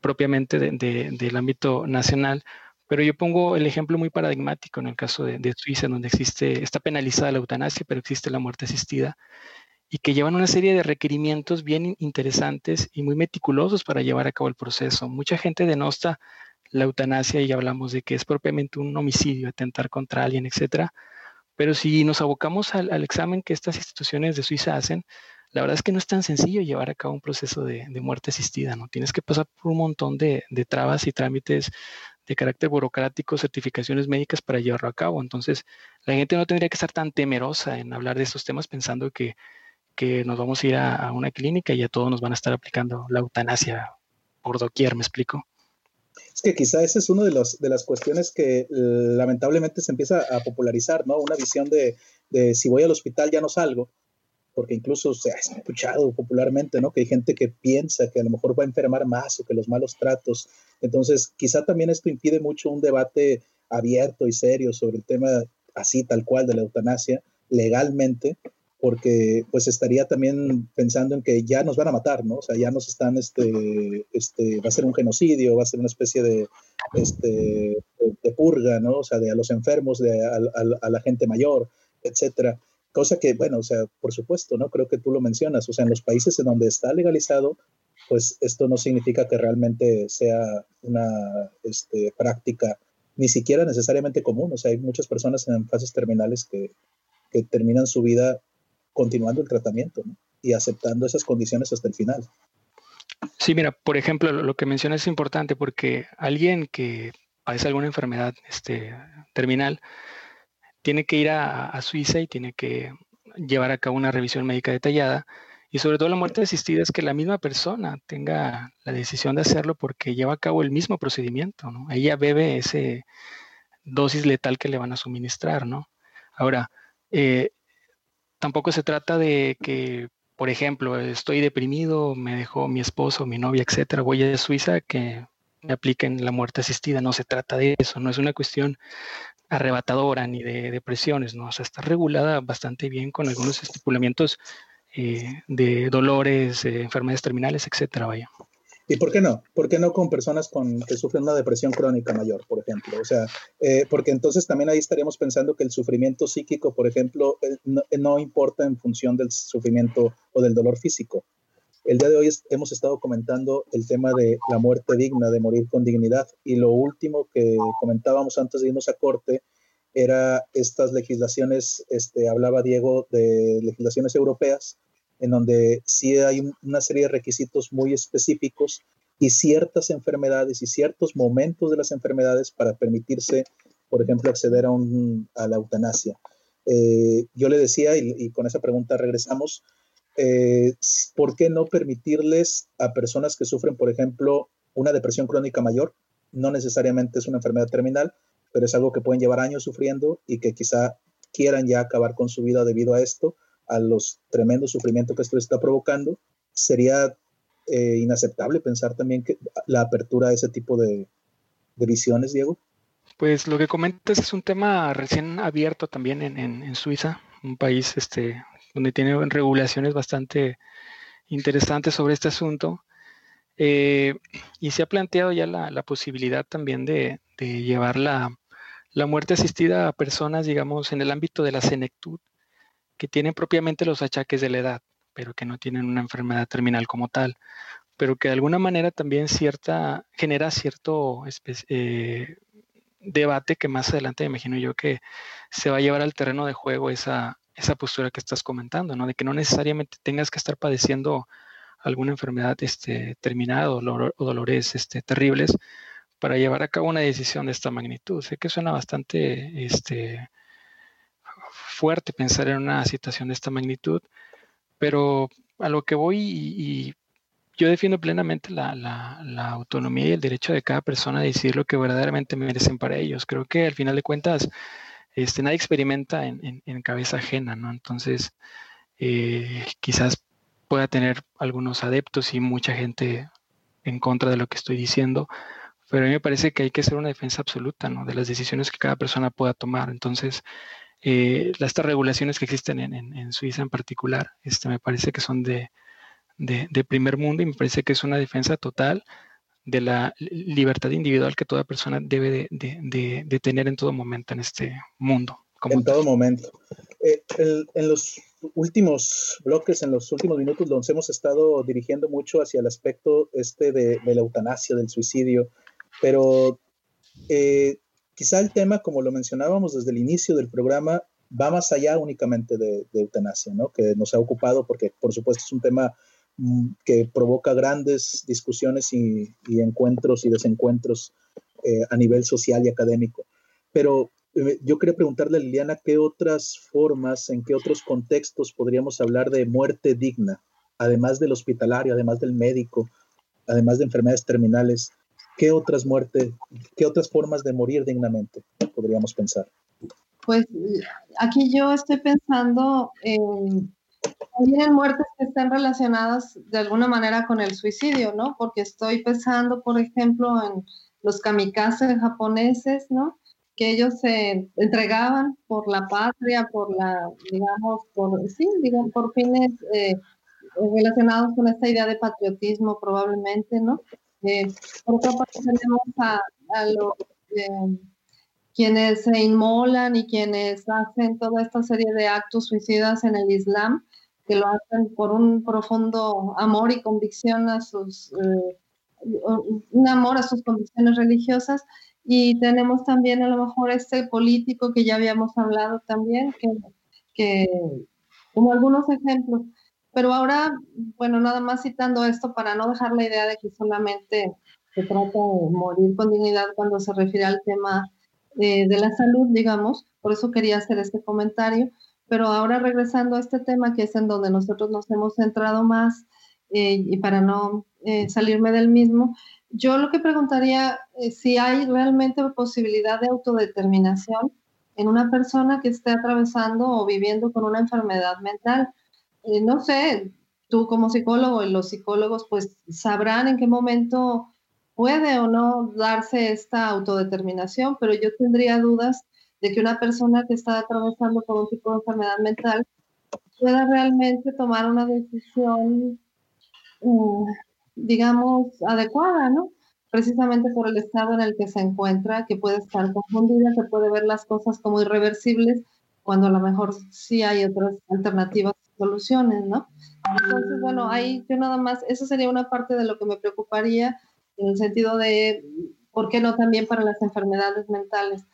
Speaker 5: propiamente del ámbito nacional, pero yo pongo el ejemplo muy paradigmático en el caso de, Suiza, donde existe, está penalizada la eutanasia, pero existe la muerte asistida, y que llevan una serie de requerimientos bien interesantes y muy meticulosos para llevar a cabo el proceso. Mucha gente denosta la eutanasia y hablamos de que es propiamente un homicidio, atentar contra alguien, etcétera. Pero si nos abocamos al, examen que estas instituciones de Suiza hacen, la verdad es que no es tan sencillo llevar a cabo un proceso de, muerte asistida, ¿no? Tienes que pasar por un montón de trabas y trámites de carácter burocrático, certificaciones médicas para llevarlo a cabo. Entonces, la gente no tendría que estar tan temerosa en hablar de estos temas pensando que, nos vamos a ir a, una clínica y a todos nos van a estar aplicando la eutanasia por doquier, ¿me explico?
Speaker 2: Es que quizá esa es una de, de las cuestiones que lamentablemente se empieza a popularizar, ¿no? Una visión de, de si voy al hospital ya no salgo, porque incluso se ha escuchado popularmente, ¿no? Que hay gente que piensa que a lo mejor va a enfermar más o que los malos tratos. Entonces, quizá también esto impide mucho un debate abierto y serio sobre el tema así tal cual de la eutanasia legalmente, porque pues estaría también pensando en que ya nos van a matar, ¿no? O sea, ya nos están, este, este, va a ser un genocidio, va a ser una especie de, este, de, purga, ¿no? O sea, de a los enfermos, de a, a la gente mayor, etcétera. Cosa que, bueno, o sea, por supuesto, ¿no? Creo que tú lo mencionas, o sea, en los países en donde está legalizado, pues esto no significa que realmente sea una este, práctica ni siquiera necesariamente común. O sea, hay muchas personas en fases terminales que, que terminan su vida continuando el tratamiento ¿no? y aceptando esas condiciones hasta el final.
Speaker 5: Sí, mira, por ejemplo, lo que mencionas es importante porque alguien que padece alguna enfermedad este, terminal, tiene que ir a, Suiza y tiene que llevar a cabo una revisión médica detallada. Y sobre todo la muerte asistida es que la misma persona tenga la decisión de hacerlo porque lleva a cabo el mismo procedimiento, ¿no? Ella bebe ese dosis letal que le van a suministrar, ¿no? Ahora, eh, tampoco se trata de que, por ejemplo, estoy deprimido, me dejó mi esposo, mi novia, etcétera, voy a Suiza que me apliquen la muerte asistida. No se trata de eso, no es una cuestión arrebatadora ni de depresiones, ¿no? O sea, está regulada bastante bien con algunos estipulamientos eh, de dolores, enfermedades terminales, etcétera, vaya.
Speaker 2: ¿Y por qué no? ¿Por qué no con personas que sufren una depresión crónica mayor, por ejemplo? O sea, eh, porque entonces también ahí estaríamos pensando que el sufrimiento psíquico, por ejemplo, eh, no, importa en función del sufrimiento o del dolor físico. El día de hoy hemos estado comentando el tema de la muerte digna, de morir con dignidad. Y lo último que comentábamos antes de irnos a corte era estas legislaciones, este, hablaba Diego de legislaciones europeas, en donde sí hay una serie de requisitos muy específicos y ciertas enfermedades y ciertos momentos de las enfermedades para permitirse, por ejemplo, acceder a, la eutanasia. Eh, yo le decía, y, con esa pregunta regresamos, eh, ¿por qué no permitirles a personas que sufren, por ejemplo, una depresión crónica mayor? No necesariamente es una enfermedad terminal, pero es algo que pueden llevar años sufriendo y que quizá quieran ya acabar con su vida debido a esto, a los tremendos sufrimientos que esto está provocando, sería eh, inaceptable pensar también que la apertura a ese tipo de, visiones, Diego.
Speaker 5: Pues lo que comentas es un tema recién abierto también en, Suiza, un país este, donde tiene regulaciones bastante interesantes sobre este asunto. Eh, y se ha planteado ya la, posibilidad también de, llevar la, la muerte asistida a personas, digamos, en el ámbito de la senectud, que tienen propiamente los achaques de la edad, pero que no tienen una enfermedad terminal como tal, pero que de alguna manera también cierta, genera cierto eh, debate que más adelante me imagino yo que se va a llevar al terreno de juego esa, esa postura que estás comentando, ¿no? De que no necesariamente tengas que estar padeciendo alguna enfermedad este, terminada o, dolores este, terribles para llevar a cabo una decisión de esta magnitud. Sé que suena bastante este, fuerte pensar en una situación de esta magnitud, pero a lo que voy y, yo defiendo plenamente la, autonomía y el derecho de cada persona a decidir lo que verdaderamente merecen para ellos. Creo que al final de cuentas este, nadie experimenta en, cabeza ajena, ¿no? Entonces, eh, quizás pueda tener algunos adeptos y mucha gente en contra de lo que estoy diciendo, pero a mí me parece que hay que hacer una defensa absoluta de las decisiones que cada persona pueda tomar. Entonces, eh, estas regulaciones que existen en, Suiza en particular, este, me parece que son de, primer mundo y me parece que es una defensa total de la libertad individual que toda persona debe de, tener en todo momento en este mundo.
Speaker 2: en todo momento. Eh, en los últimos bloques, en los últimos minutos, nos hemos estado dirigiendo mucho hacia el aspecto este de, la eutanasia, del suicidio, pero eh, quizá el tema, como lo mencionábamos desde el inicio del programa, va más allá únicamente de, eutanasia, ¿no? que nos ha ocupado porque, por supuesto, es un tema que provoca grandes discusiones y, encuentros y desencuentros eh, a nivel social y académico. Pero eh, yo quería preguntarle a Liliana qué otras formas, en qué otros contextos podríamos hablar de muerte digna, además del hospitalario, además del médico, además de enfermedades terminales. ¿Qué otras muertes, qué otras formas de morir dignamente podríamos pensar?
Speaker 3: Pues aquí yo estoy pensando en, en muertes que están relacionadas de alguna manera con el suicidio, ¿no? Porque estoy pensando, por ejemplo, en los kamikazes japoneses, ¿no? Que ellos se entregaban por la patria, por la, digamos, por, sí, digamos, por fines eh, relacionados con esta idea de patriotismo probablemente, ¿no? Eh, por otra parte tenemos a, los eh, quienes se inmolan y quienes hacen toda esta serie de actos suicidas en el Islam, que lo hacen por un profundo amor y convicción a sus, eh, un amor a sus convicciones religiosas. Y tenemos también a lo mejor este político que ya habíamos hablado también, que, que como algunos ejemplos. Pero ahora, bueno, nada más citando esto para no dejar la idea de que solamente se trata de morir con dignidad cuando se refiere al tema eh, de la salud, digamos, por eso quería hacer este comentario. Pero ahora regresando a este tema, que es en donde nosotros nos hemos centrado más, eh, y para no eh, salirme del mismo, yo lo que preguntaría es si hay realmente posibilidad de autodeterminación en una persona que esté atravesando o viviendo con una enfermedad mental. Eh, no sé, tú como psicólogo y los psicólogos pues sabrán en qué momento puede o no darse esta autodeterminación, pero yo tendría dudas de que una persona que está atravesando por un tipo de enfermedad mental pueda realmente tomar una decisión, mm, digamos, adecuada, ¿no? Precisamente por el estado en el que se encuentra, que puede estar confundida, se puede ver las cosas como irreversibles, cuando a lo mejor sí hay otras alternativas soluciones, ¿no? Entonces, bueno, ahí yo nada más, eso sería una parte de lo que me preocuparía en el sentido de, ¿por qué no también para las enfermedades mentales?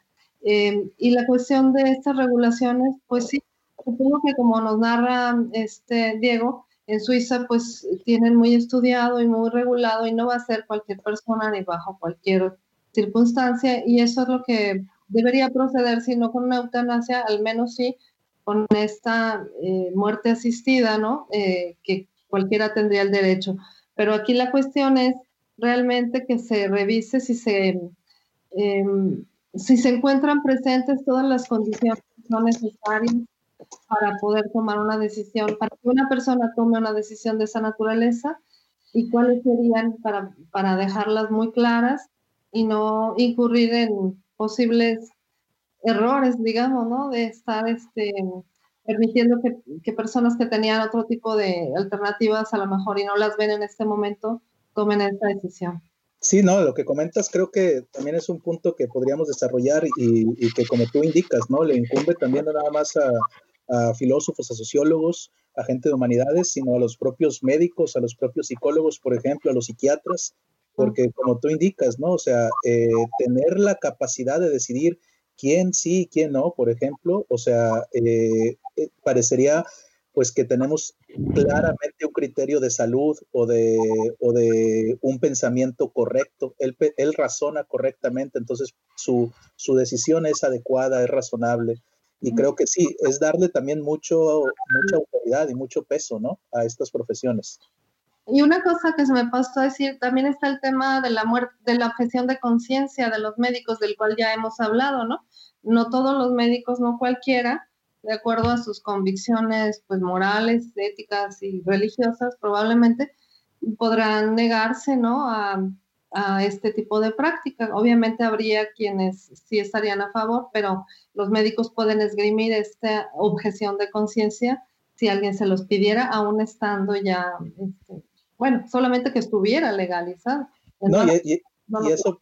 Speaker 3: Eh, y la cuestión de estas regulaciones, pues sí, supongo que como nos narra este Diego, en Suiza pues tienen muy estudiado y muy regulado y no va a ser cualquier persona ni bajo cualquier circunstancia y eso es lo que debería proceder, si no con una eutanasia, al menos sí con esta eh, muerte asistida, ¿no? Eh, que cualquiera tendría el derecho. Pero aquí la cuestión es realmente que se revise si se, em, si se encuentran presentes todas las condiciones que son necesarias para poder tomar una decisión, para que una persona tome una decisión de esa naturaleza y cuáles serían para, para dejarlas muy claras y no incurrir en posibles errores, digamos, ¿no? De estar este, permitiendo que, que, personas que tenían otro tipo de alternativas a lo mejor y no las ven en este momento, tomen esta decisión.
Speaker 2: Sí, no, lo que comentas creo que también es un punto que podríamos desarrollar y, que como tú indicas, ¿no? Le incumbe también nada más a, a filósofos, a sociólogos, a gente de humanidades, sino a los propios médicos, a los propios psicólogos, por ejemplo, a los psiquiatras, porque como tú indicas, ¿no? O sea, eh, tener la capacidad de decidir quién sí y quién no, por ejemplo, o sea, eh, eh, parecería pues que tenemos claramente un criterio de salud o de, o de un pensamiento correcto, él, él razona correctamente, entonces su, su decisión es adecuada, es razonable. Y creo que sí, es darle también mucho, mucha autoridad y mucho peso, ¿no? A estas profesiones.
Speaker 3: Y una cosa que se me pasó a decir, también está el tema de la muerte, de la objeción de conciencia de los médicos, del cual ya hemos hablado, ¿no? No todos los médicos, no cualquiera, de acuerdo a sus convicciones, pues morales, éticas y religiosas, probablemente podrán negarse, ¿no? A, a este tipo de práctica. Obviamente habría quienes sí estarían a favor, pero los médicos pueden esgrimir esta objeción de conciencia si alguien se los pidiera, aún estando ya, este, bueno, solamente que estuviera legalizado.
Speaker 2: no, y, eso,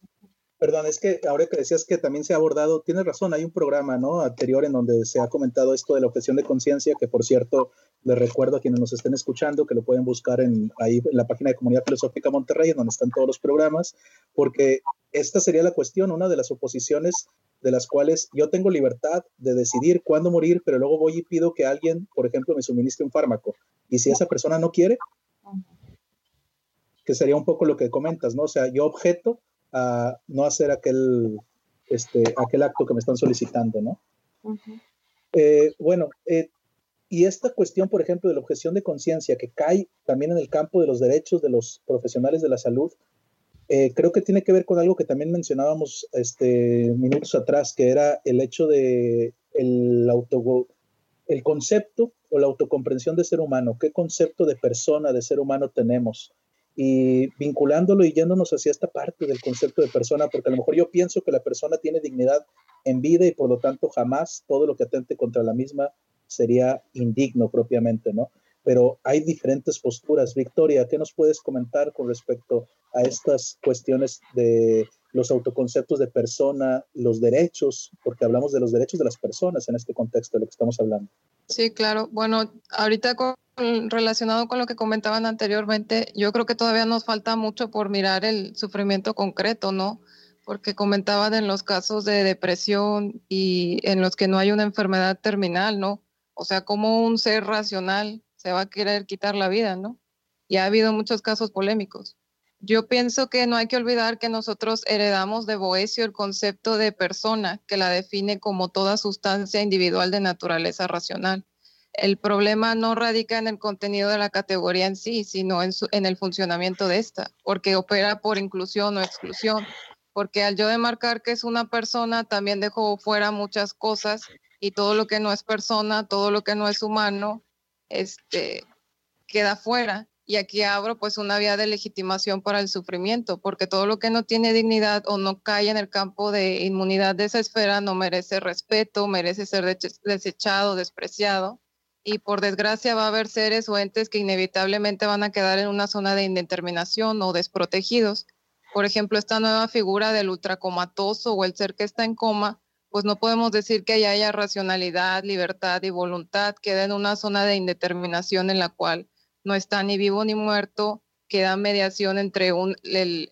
Speaker 2: perdón, es que ahora que decías que también se ha abordado, tienes razón, hay un programa, ¿no? Anterior en donde se ha comentado esto de la objeción de conciencia, que por cierto, les recuerdo a quienes nos estén escuchando que lo pueden buscar en, ahí en la página de Comunidad Filosófica Monterrey, en donde están todos los programas, porque esta sería la cuestión, una de las oposiciones de las cuales yo tengo libertad de decidir cuándo morir, pero luego voy y pido que alguien, por ejemplo, me suministre un fármaco. Y si esa persona no quiere, que sería un poco lo que comentas, ¿no? O sea, yo objeto a no hacer aquel, este, aquel acto que me están solicitando, ¿no? eh, bueno, eh, y esta cuestión, por ejemplo, de la objeción de conciencia, que cae también en el campo de los derechos de los profesionales de la salud, eh, creo que tiene que ver con algo que también mencionábamos este, minutos atrás, que era el hecho de el, auto, el concepto o la autocomprensión de ser humano. ¿Qué concepto de persona, de ser humano tenemos? Y vinculándolo y yéndonos hacia esta parte del concepto de persona, porque a lo mejor yo pienso que la persona tiene dignidad en vida y por lo tanto jamás todo lo que atente contra la misma sería indigno propiamente, ¿no? Pero hay diferentes posturas. Victoria, ¿qué nos puedes comentar con respecto a estas cuestiones de los autoconceptos de persona, los derechos, porque hablamos de los derechos de las personas en este contexto de lo que estamos hablando?
Speaker 4: Sí, claro. Bueno, ahorita con, relacionado con lo que comentaban anteriormente, yo creo que todavía nos falta mucho por mirar el sufrimiento concreto, ¿no? Porque comentaban en los casos de depresión y en los que no hay una enfermedad terminal, ¿no? O sea, como un ser racional se va a querer quitar la vida, ¿no? Y ha habido muchos casos polémicos. Yo pienso que no hay que olvidar que nosotros heredamos de Boesio el concepto de persona, que la define como toda sustancia individual de naturaleza racional. El problema no radica en el contenido de la categoría en sí, sino en, en el funcionamiento de esta, porque opera por inclusión o exclusión. Porque al yo demarcar que es una persona, también dejo fuera muchas cosas y todo lo que no es persona, todo lo que no es humano, este, queda fuera. Y aquí abro pues una vía de legitimación para el sufrimiento, porque todo lo que no tiene dignidad o no cae en el campo de inmunidad de esa esfera no merece respeto, merece ser desechado, despreciado. Y por desgracia va a haber seres o entes que inevitablemente van a quedar en una zona de indeterminación o desprotegidos. Por ejemplo, esta nueva figura del ultracomatoso o el ser que está en coma, pues no podemos decir que haya racionalidad, libertad y voluntad, queda en una zona de indeterminación en la cual no está ni vivo ni muerto, queda mediación entre un,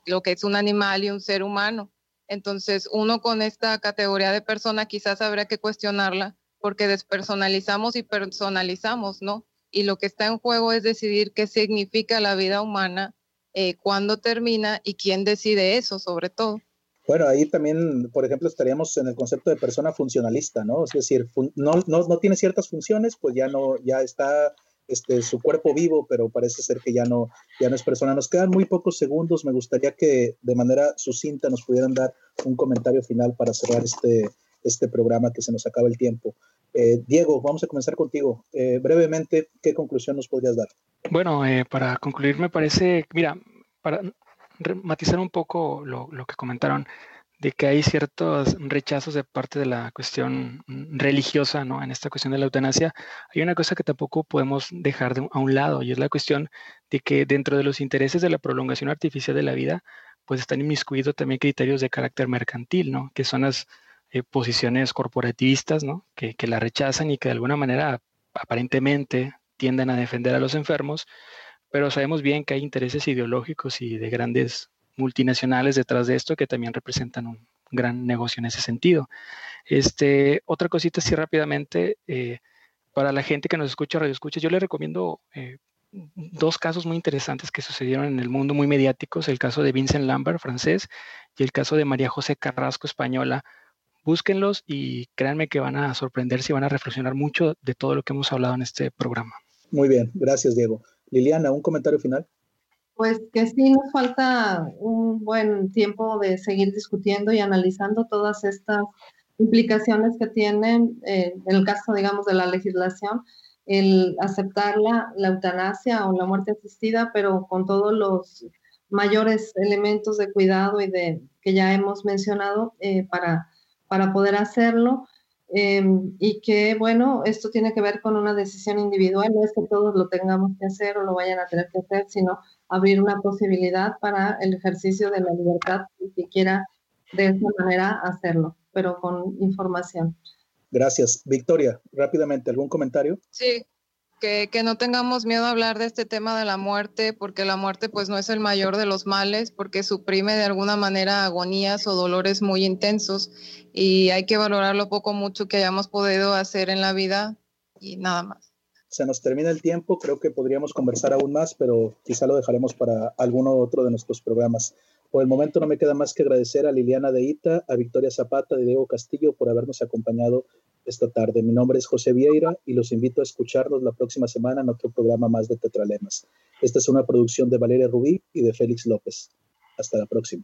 Speaker 4: lo que es un animal y un ser humano. Entonces, uno con esta categoría de persona quizás habría que cuestionarla porque despersonalizamos y personalizamos, ¿no? Y lo que está en juego es decidir qué significa la vida humana, eh, cuándo termina y quién decide eso, sobre todo.
Speaker 2: Bueno, ahí también, por ejemplo, estaríamos en el concepto de persona funcionalista, ¿no? Es decir, no, no, no tiene ciertas funciones, pues ya no, ya está este, su cuerpo vivo, pero parece ser que ya no, ya no es persona. Nos quedan muy pocos segundos. Me gustaría que de manera sucinta nos pudieran dar un comentario final para cerrar este, este programa que se nos acaba el tiempo. Eh, Diego, vamos a comenzar contigo. Eh, brevemente, ¿qué conclusión nos podrías dar?
Speaker 5: Bueno, eh, para concluir, me parece, mira, para matizar un poco lo, lo que comentaron, de que hay ciertos rechazos de parte de la cuestión religiosa, ¿no? En esta cuestión de la eutanasia, hay una cosa que tampoco podemos dejar de, a un lado y es la cuestión de que dentro de los intereses de la prolongación artificial de la vida, pues están inmiscuidos también criterios de carácter mercantil, ¿no? Que son las eh, posiciones corporativistas, ¿no? Que, que la rechazan y que de alguna manera aparentemente tienden a defender a los enfermos, pero sabemos bien que hay intereses ideológicos y de grandes multinacionales detrás de esto que también representan un gran negocio en ese sentido. Este, otra cosita así rápidamente, eh, para la gente que nos escucha, radio escucha, yo le recomiendo eh, dos casos muy interesantes que sucedieron en el mundo, muy mediáticos, el caso de Vincent Lambert, francés, y el caso de María José Carrasco, española. Búsquenlos y créanme que van a sorprenderse y van a reflexionar mucho de todo lo que hemos hablado en este programa.
Speaker 2: Muy bien, gracias Diego. Liliana, un comentario final.
Speaker 3: Pues que sí nos falta un buen tiempo de seguir discutiendo y analizando todas estas implicaciones que tienen, eh, en el caso, digamos, de la legislación, el aceptar la, eutanasia o la muerte asistida, pero con todos los mayores elementos de cuidado y de que ya hemos mencionado eh, para, para poder hacerlo. Em, y que, bueno, esto tiene que ver con una decisión individual, no es que todos lo tengamos que hacer o lo vayan a tener que hacer, sino abrir una posibilidad para el ejercicio de la libertad si quiera de esa manera hacerlo, pero con información.
Speaker 2: Gracias. Victoria, rápidamente, ¿algún comentario?
Speaker 4: Sí, que, que, no tengamos miedo a hablar de este tema de la muerte, porque la muerte pues no es el mayor de los males, porque suprime de alguna manera agonías o dolores muy intensos y hay que valorar lo poco mucho que hayamos podido hacer en la vida y nada más
Speaker 2: se nos termina el tiempo, creo que podríamos conversar aún más, pero quizá lo dejaremos para alguno otro de nuestros programas. Por el momento no me queda más que agradecer a Liliana de Ita, a Victoria Zapata, de Diego Castillo por habernos acompañado esta tarde. Mi nombre es José Vieira y los invito a escucharnos la próxima semana en otro programa más de Tetralemas. Esta es una producción de Valeria Rubí y de Félix López. Hasta la próxima.